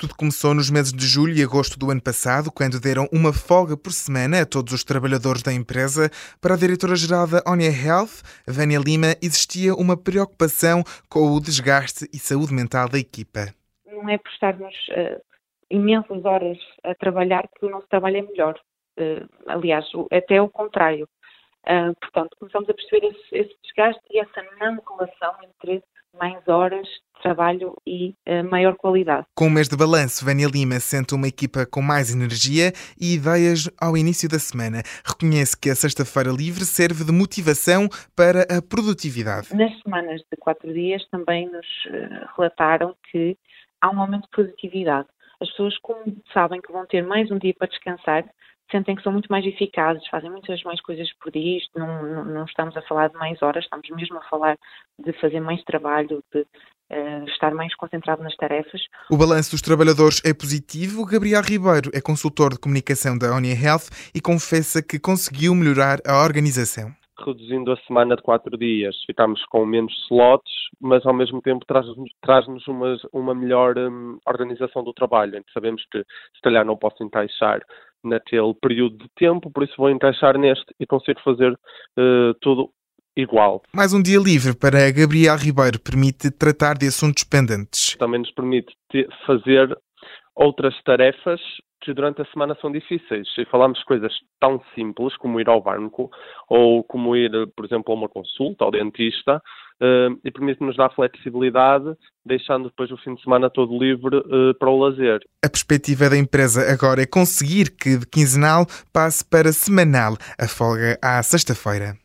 Tudo começou nos meses de julho e agosto do ano passado, quando deram uma folga por semana a todos os trabalhadores da empresa. Para a diretora-geral da Onia Health, Vânia Lima, existia uma preocupação com o desgaste e saúde mental da equipa. Não é por estarmos uh, imensas horas a trabalhar que o nosso trabalho é melhor. Uh, aliás, até o contrário. Uh, portanto, começamos a perceber esse, esse desgaste e essa não relação entre mais horas trabalho e uh, maior qualidade. Com o mês de balanço, Vânia Lima sente uma equipa com mais energia e ideias ao início da semana. Reconhece que a sexta-feira livre serve de motivação para a produtividade. Nas semanas de quatro dias também nos uh, relataram que há um aumento de produtividade. As pessoas, como sabem que vão ter mais um dia para descansar, sentem que são muito mais eficazes, fazem muitas mais coisas por dia. Isto não, não, não, estamos a falar de mais horas, estamos mesmo a falar de fazer mais trabalho, de uh, estar mais concentrado nas tarefas. O balanço dos trabalhadores é positivo. Gabriel Ribeiro é consultor de comunicação da Onia Health e confessa que conseguiu melhorar a organização reduzindo a semana de quatro dias. Ficamos com menos slots, mas ao mesmo tempo traz-nos traz uma, uma melhor um, organização do trabalho, sabemos que se calhar não posso encaixar naquele período de tempo, por isso vou encaixar neste e consigo fazer uh, tudo igual. Mais um dia livre para Gabriel Ribeiro permite tratar de assuntos pendentes. Também nos permite fazer outras tarefas que durante a semana são difíceis. E falamos de coisas tão simples como ir ao banco ou como ir, por exemplo, a uma consulta ao dentista uh, e permite-nos dar flexibilidade, deixando depois o fim de semana todo livre uh, para o lazer. A perspectiva da empresa agora é conseguir que de quinzenal passe para semanal a folga à sexta-feira.